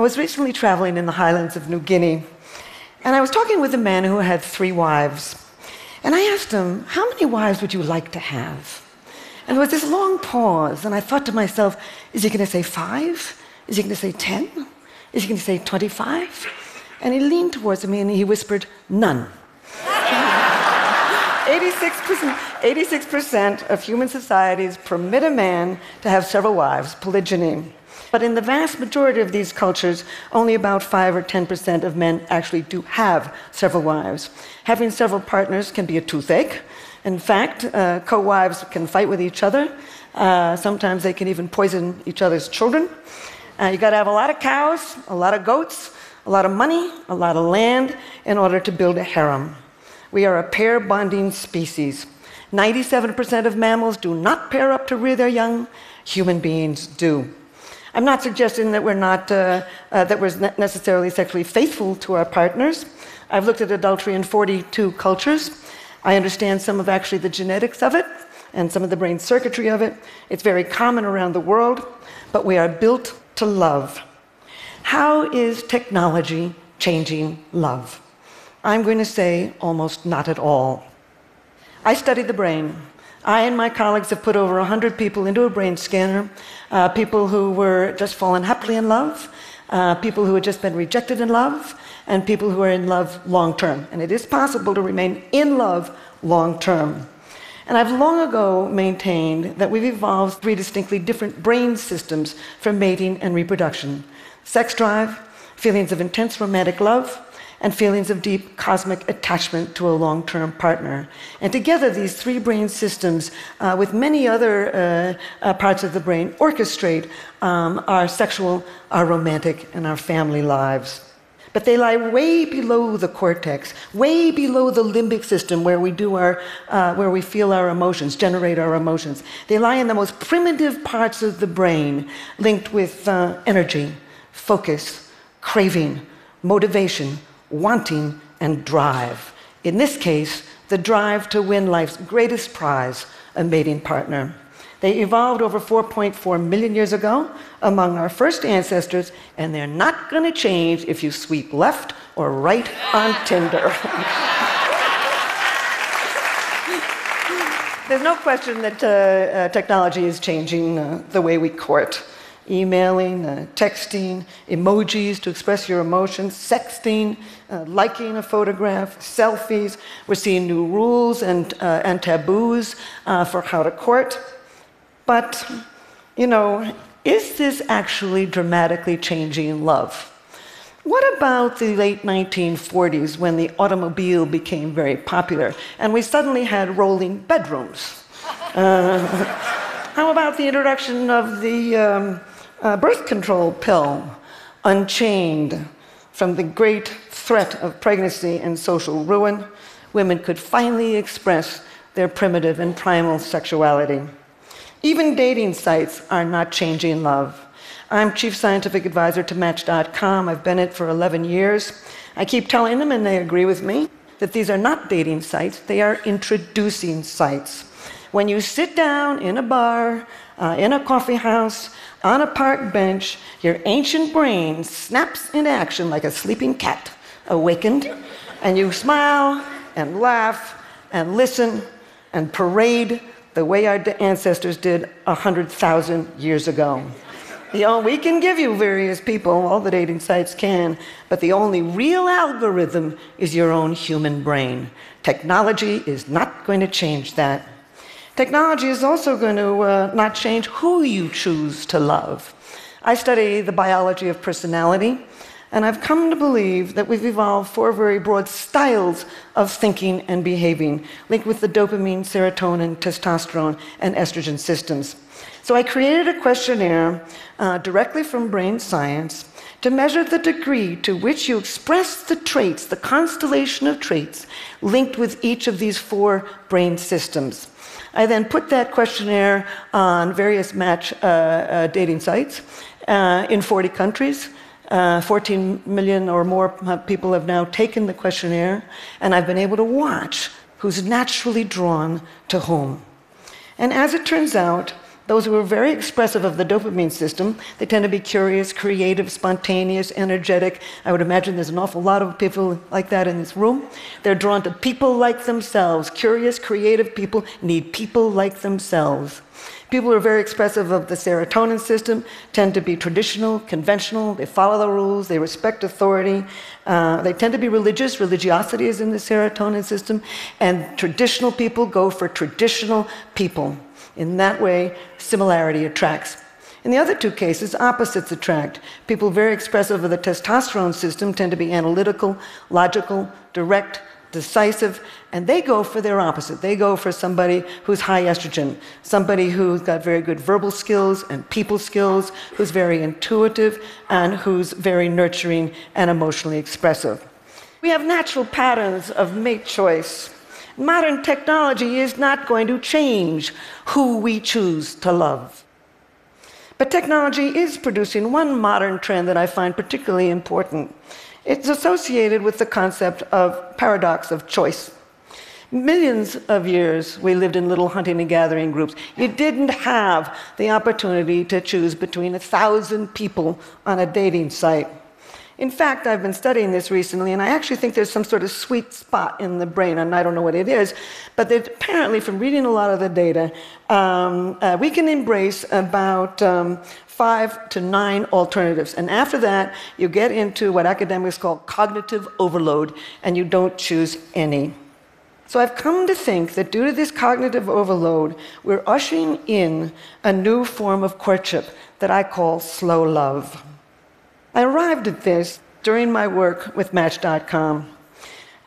I was recently traveling in the highlands of New Guinea, and I was talking with a man who had three wives. And I asked him, How many wives would you like to have? And there was this long pause, and I thought to myself, Is he going to say five? Is he going to say 10? Is he going to say 25? And he leaned towards me and he whispered, None. 86%, 86% of human societies permit a man to have several wives, polygyny. But in the vast majority of these cultures, only about 5 or 10% of men actually do have several wives. Having several partners can be a toothache. In fact, uh, co wives can fight with each other. Uh, sometimes they can even poison each other's children. Uh, you got to have a lot of cows, a lot of goats, a lot of money, a lot of land in order to build a harem. We are a pair bonding species. 97% of mammals do not pair up to rear their young, human beings do. I'm not suggesting that we're not uh, uh, that we're necessarily sexually faithful to our partners. I've looked at adultery in 42 cultures. I understand some of actually the genetics of it and some of the brain circuitry of it. It's very common around the world, but we are built to love. How is technology changing love? I'm going to say almost not at all. I studied the brain. I and my colleagues have put over 100 people into a brain scanner, uh, people who were just fallen happily in love, uh, people who had just been rejected in love, and people who are in love long term. And it is possible to remain in love long term. And I've long ago maintained that we've evolved three distinctly different brain systems for mating and reproduction sex drive, feelings of intense romantic love, and feelings of deep cosmic attachment to a long term partner. And together, these three brain systems, uh, with many other uh, uh, parts of the brain, orchestrate um, our sexual, our romantic, and our family lives. But they lie way below the cortex, way below the limbic system where we do our, uh, where we feel our emotions, generate our emotions. They lie in the most primitive parts of the brain, linked with uh, energy, focus, craving, motivation, wanting, and drive. In this case, the drive to win life's greatest prize, a mating partner. They evolved over 4.4 million years ago among our first ancestors, and they're not going to change if you sweep left or right on Tinder. There's no question that uh, uh, technology is changing uh, the way we court emailing, uh, texting, emojis to express your emotions, sexting, uh, liking a photograph, selfies. We're seeing new rules and, uh, and taboos uh, for how to court. But, you know, is this actually dramatically changing love? What about the late 1940s when the automobile became very popular and we suddenly had rolling bedrooms? Uh, how about the introduction of the um, uh, birth control pill, unchained from the great threat of pregnancy and social ruin, women could finally express their primitive and primal sexuality. Even dating sites are not changing love. I'm chief scientific advisor to Match.com. I've been it for 11 years. I keep telling them, and they agree with me, that these are not dating sites, they are introducing sites. When you sit down in a bar, uh, in a coffee house, on a park bench, your ancient brain snaps into action like a sleeping cat awakened, and you smile and laugh and listen and parade the way our ancestors did 100,000 years ago. You know, we can give you various people, all the dating sites can, but the only real algorithm is your own human brain. Technology is not going to change that. Technology is also going to uh, not change who you choose to love. I study the biology of personality, and I've come to believe that we've evolved four very broad styles of thinking and behaving, linked with the dopamine, serotonin, testosterone, and estrogen systems. So I created a questionnaire uh, directly from brain science to measure the degree to which you express the traits, the constellation of traits linked with each of these four brain systems. I then put that questionnaire on various match uh, uh, dating sites uh, in 40 countries. Uh, 14 million or more people have now taken the questionnaire, and I've been able to watch who's naturally drawn to whom. And as it turns out, Those who are very expressive of the dopamine system, they tend to be curious, creative, spontaneous, energetic. I would imagine there's an awful lot of people like that in this room. They're drawn to people like themselves. Curious, creative people need people like themselves. People who are very expressive of the serotonin system tend to be traditional, conventional, they follow the rules, they respect authority, uh, they tend to be religious. Religiosity is in the serotonin system. And traditional people go for traditional people. In that way, similarity attracts. In the other two cases, opposites attract. People very expressive of the testosterone system tend to be analytical, logical, direct, decisive, and they go for their opposite. They go for somebody who's high estrogen, somebody who's got very good verbal skills and people skills, who's very intuitive, and who's very nurturing and emotionally expressive. We have natural patterns of mate choice. Modern technology is not going to change who we choose to love. But technology is producing one modern trend that I find particularly important. It's associated with the concept of paradox of choice. Millions of years we lived in little hunting and gathering groups. You didn't have the opportunity to choose between a thousand people on a dating site. In fact, I've been studying this recently, and I actually think there's some sort of sweet spot in the brain, and I don't know what it is, but apparently, from reading a lot of the data, um, uh, we can embrace about um, five to nine alternatives. And after that, you get into what academics call cognitive overload, and you don't choose any. So I've come to think that due to this cognitive overload, we're ushering in a new form of courtship that I call slow love. I arrived at this during my work with Match.com.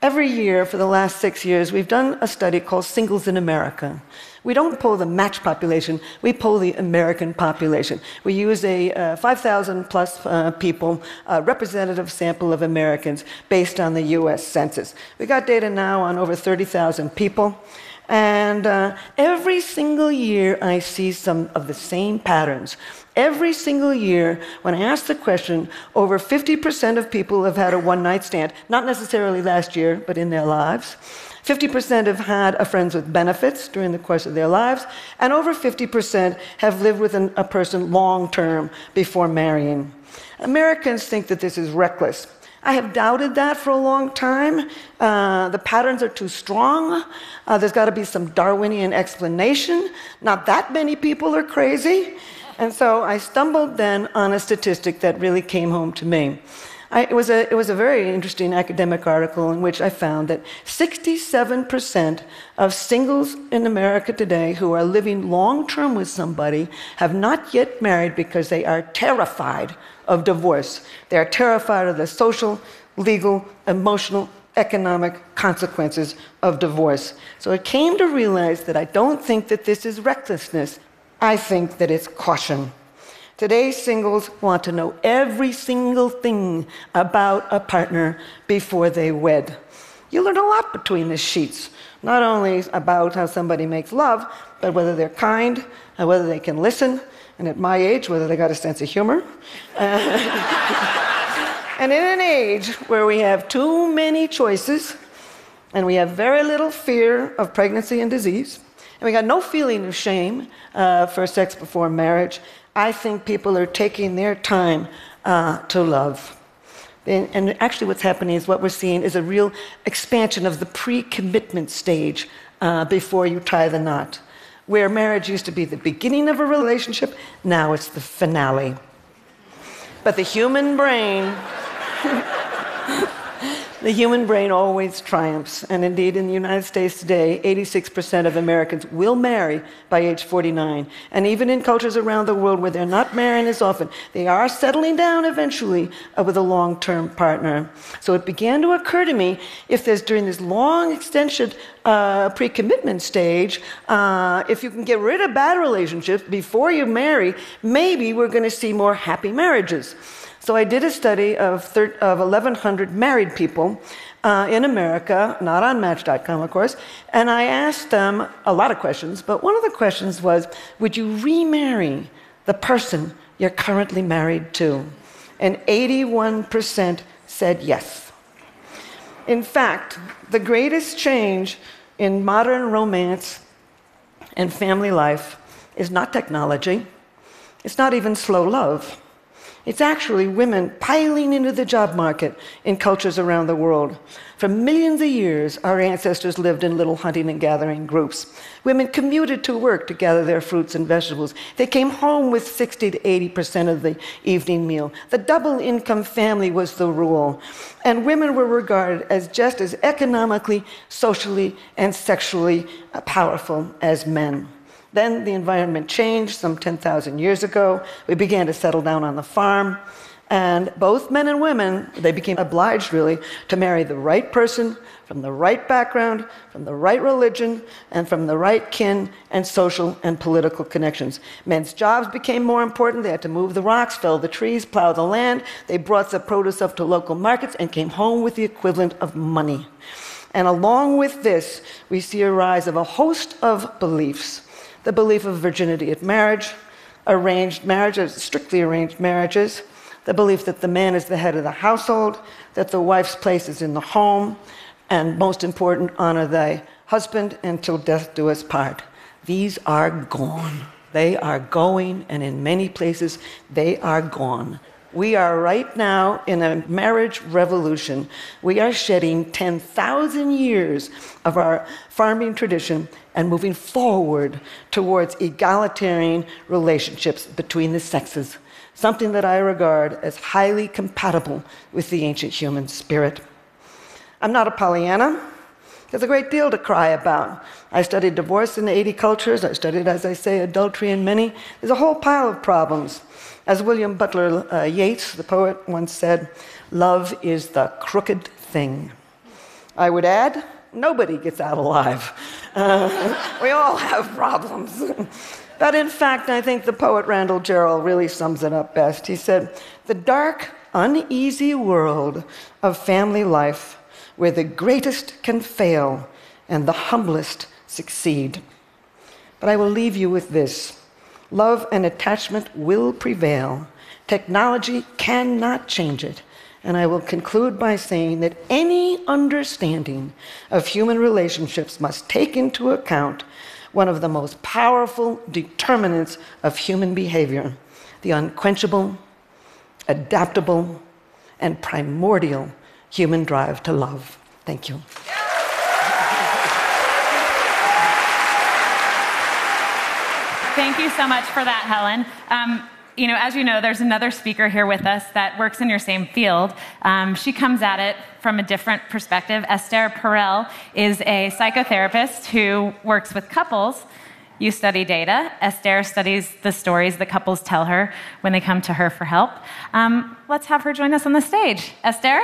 Every year for the last six years, we've done a study called Singles in America. We don't poll the match population, we poll the American population. We use a uh, 5,000 plus uh, people uh, representative sample of Americans based on the US Census. We got data now on over 30,000 people. And uh, every single year, I see some of the same patterns. Every single year, when I ask the question, over 50% of people have had a one night stand, not necessarily last year, but in their lives. 50% have had a friends with benefits during the course of their lives, and over 50% have lived with an, a person long term before marrying. Americans think that this is reckless. I have doubted that for a long time. Uh, the patterns are too strong. Uh, there's got to be some Darwinian explanation. Not that many people are crazy. And so I stumbled then on a statistic that really came home to me. I, it, was a, it was a very interesting academic article in which I found that 67% of singles in America today who are living long term with somebody have not yet married because they are terrified of divorce. They are terrified of the social, legal, emotional, economic consequences of divorce. So I came to realize that I don't think that this is recklessness. I think that it's caution. Today's singles want to know every single thing about a partner before they wed. You learn a lot between the sheets, not only about how somebody makes love, but whether they're kind, and whether they can listen, and at my age, whether they got a sense of humor. and in an age where we have too many choices, and we have very little fear of pregnancy and disease, and we got no feeling of shame uh, for sex before marriage. I think people are taking their time uh, to love. And, and, actually, what's happening is what we're seeing is a real expansion of the pre commitment stage uh, before you tie the knot. Where marriage used to be the beginning of a relationship, now it's the finale. But the human brain. The human brain always triumphs, and indeed, in the United States today, 86% of Americans will marry by age 49. And even in cultures around the world where they're not marrying as often, they are settling down eventually uh, with a long term partner. So it began to occur to me if there's during this long extension uh, pre commitment stage, uh, if you can get rid of bad relationships before you marry, maybe we're going to see more happy marriages. So I did a study of, thir- of 1,100 married people uh, in America, not on Match.com, of course, and I asked them a lot of questions, but one of the questions was Would you remarry the person you're currently married to? And 81% said yes. In fact, the greatest change in modern romance and family life is not technology, it's not even slow love. It's actually women piling into the job market in cultures around the world. For millions of years, our ancestors lived in little hunting and gathering groups. Women commuted to work to gather their fruits and vegetables. They came home with 60 to 80% of the evening meal. The double income family was the rule. And women were regarded as just as economically, socially, and sexually powerful as men. Then the environment changed some 10,000 years ago. We began to settle down on the farm. And both men and women, they became obliged really to marry the right person from the right background, from the right religion, and from the right kin and social and political connections. Men's jobs became more important. They had to move the rocks, fell the trees, plow the land. They brought the produce up to local markets and came home with the equivalent of money. And along with this, we see a rise of a host of beliefs the belief of virginity at marriage, arranged marriages, strictly arranged marriages, the belief that the man is the head of the household, that the wife's place is in the home, and most important, honor thy husband until death do us part. These are gone. They are going, and in many places, they are gone. We are right now in a marriage revolution. We are shedding 10,000 years of our farming tradition and moving forward towards egalitarian relationships between the sexes, something that I regard as highly compatible with the ancient human spirit. I'm not a Pollyanna. There's a great deal to cry about. I studied divorce in 80 cultures. I studied, as I say, adultery in many. There's a whole pile of problems. As William Butler uh, Yeats, the poet, once said, love is the crooked thing. I would add, nobody gets out alive. Uh, we all have problems. but in fact, I think the poet Randall Jarrell really sums it up best. He said, The dark, uneasy world of family life where the greatest can fail and the humblest succeed. But I will leave you with this love and attachment will prevail. Technology cannot change it. And I will conclude by saying that any understanding of human relationships must take into account one of the most powerful determinants of human behavior the unquenchable, adaptable, and primordial human drive to love. Thank you. Thank you so much for that, Helen. Um, you know, as you know, there's another speaker here with us that works in your same field. Um, she comes at it from a different perspective. Esther Perel is a psychotherapist who works with couples. You study data. Esther studies the stories that couples tell her when they come to her for help. Um, let's have her join us on the stage. Esther?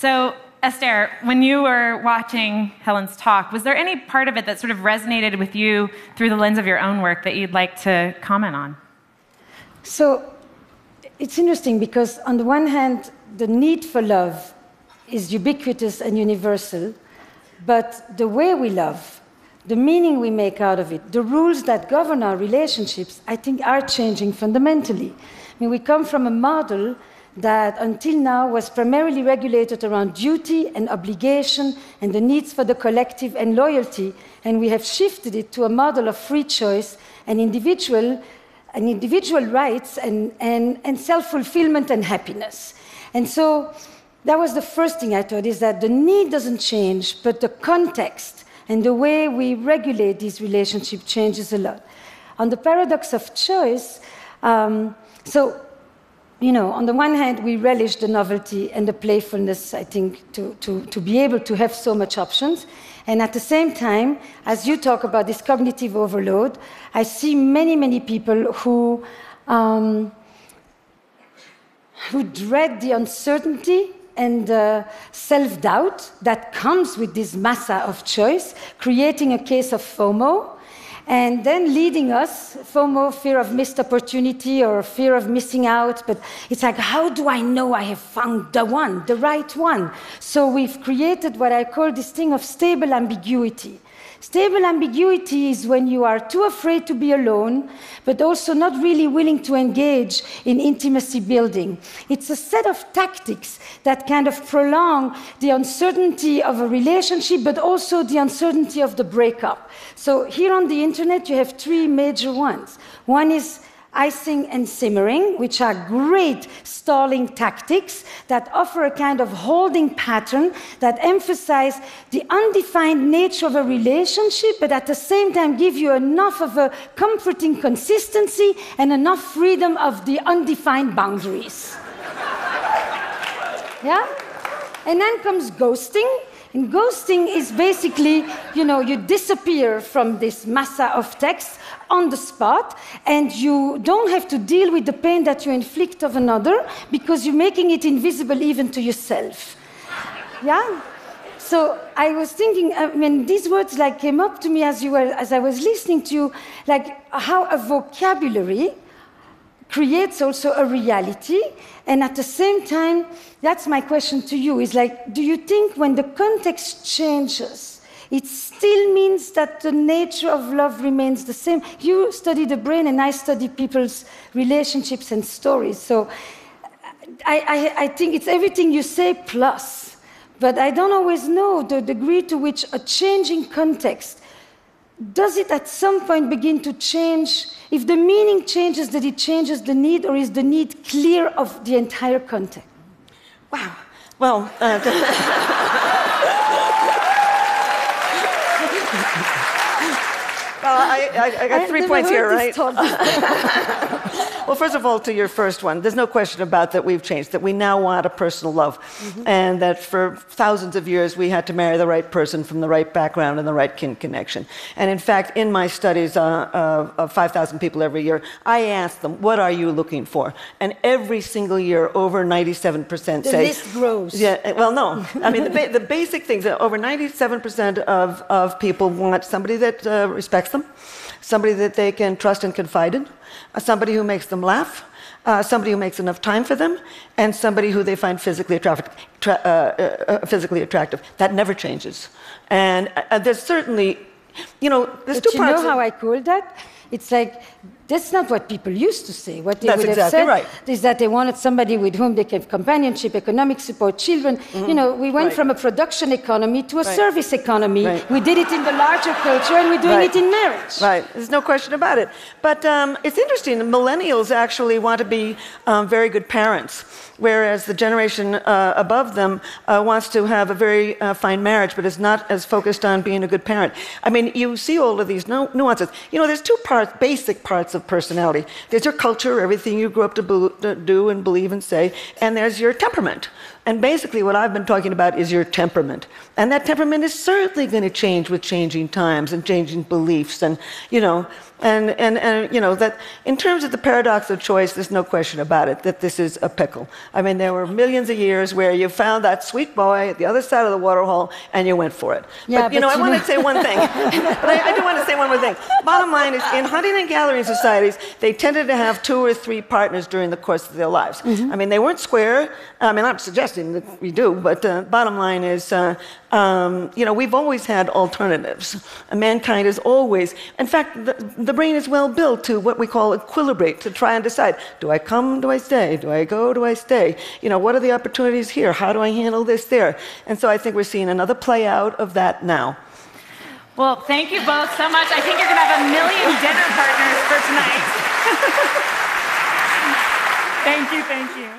So, Esther, when you were watching Helen's talk, was there any part of it that sort of resonated with you through the lens of your own work that you'd like to comment on? So it's interesting because, on the one hand, the need for love is ubiquitous and universal, but the way we love, the meaning we make out of it, the rules that govern our relationships, I think are changing fundamentally. I mean, we come from a model that until now was primarily regulated around duty and obligation and the needs for the collective and loyalty, and we have shifted it to a model of free choice and individual, and individual rights and, and, and self-fulfillment and happiness. And so that was the first thing I thought, is that the need doesn't change, but the context and the way we regulate these relationships changes a lot. On the paradox of choice, um, so you know, on the one hand, we relish the novelty and the playfulness, I think, to, to, to be able to have so much options. And at the same time, as you talk about this cognitive overload, I see many, many people who, um, who dread the uncertainty and uh, self doubt that comes with this massa of choice, creating a case of FOMO and then leading us, FOMO, fear of missed opportunity or fear of missing out. But it's like, how do I know I have found the one, the right one? So we've created what I call this thing of stable ambiguity. Stable ambiguity is when you are too afraid to be alone, but also not really willing to engage in intimacy building. It's a set of tactics that kind of prolong the uncertainty of a relationship, but also the uncertainty of the breakup. So here on the internet, you have three major ones. One is icing and simmering, which are great stalling tactics that offer a kind of holding pattern that emphasize the undefined nature of a relationship, but at the same time give you enough of a comforting consistency and enough freedom of the undefined boundaries. yeah? And then comes ghosting. And ghosting is basically, you know, you disappear from this massa of text on the spot, and you don't have to deal with the pain that you inflict of another because you're making it invisible even to yourself. Yeah? So I was thinking, uh, I mean, these words like came up to me as you were, as I was listening to you, like how a vocabulary creates also a reality, and at the same time, that's my question to you: is like, do you think when the context changes? it still means that the nature of love remains the same. You study the brain, and I study people's relationships and stories. So I, I, I think it's everything you say plus. But I don't always know the degree to which a changing context does it at some point begin to change? If the meaning changes, that it changes the need, or is the need clear of the entire context? Wow. Well, uh, Well, I, I, I got three points here, right? well, first of all, to your first one, there's no question about that we've changed, that we now want a personal love, mm-hmm. and that for thousands of years we had to marry the right person from the right background and the right kin connection. And in fact, in my studies uh, of 5,000 people every year, I ask them, what are you looking for? And every single year, over 97% the say... The list grows. Yeah, well, no. I mean, the, ba- the basic things, that over 97% of, of people want somebody that uh, respects them, somebody that they can trust and confide in, uh, somebody who makes them laugh, uh, somebody who makes enough time for them, and somebody who they find physically attractive. Tra- uh, uh, uh physically attractive. That never changes. And uh, there's certainly, you know, there's but two you parts. You know how I call that? It's like that's not what people used to say. What they That's would exactly have said right. is that they wanted somebody with whom they can have companionship, economic support, children. Mm-hmm. You know, we went right. from a production economy to a right. service economy. We did it in the larger culture, and we're doing it in marriage. Right. There's no question about it. But um, it's interesting. Millennials actually want to be um, very good parents whereas the generation uh, above them uh, wants to have a very uh, fine marriage, but is not as focused on being a good parent. I mean, you see all of these nu- nuances. You know, there's two parts, basic parts of personality. There's your culture, everything you grew up to, do and believe and say, and there's your temperament. And basically, what I've been talking about is your temperament. And that temperament is certainly going to change with changing times and changing beliefs. And, you know, and, and, and, you know, that in terms of the paradox of choice, there's no question about it that this is a pickle. I mean, there were millions of years where you found that sweet boy at the other side of the waterhole and you went for it. Yeah, but, you but know, you I want to say one thing. but I, I, do want to say one more thing. Bottom line is, in hunting and gathering societies, they tended to have two or three partners during the course of their lives. Mm-hmm. I mean, they weren't square. I mean, I'm suggesting that we do, but uh, bottom line is, uh, um, you know, we've always had alternatives. mankind has always, in fact, the, the brain is well built to what we call equilibrate, to try and decide do I come, do I stay? Do I go, do I stay? You know, what are the opportunities here? How do I handle this there? And so I think we're seeing another play out of that now. Well, thank you both so much. I think you're going to have a million dinner partners for tonight. thank you, thank you.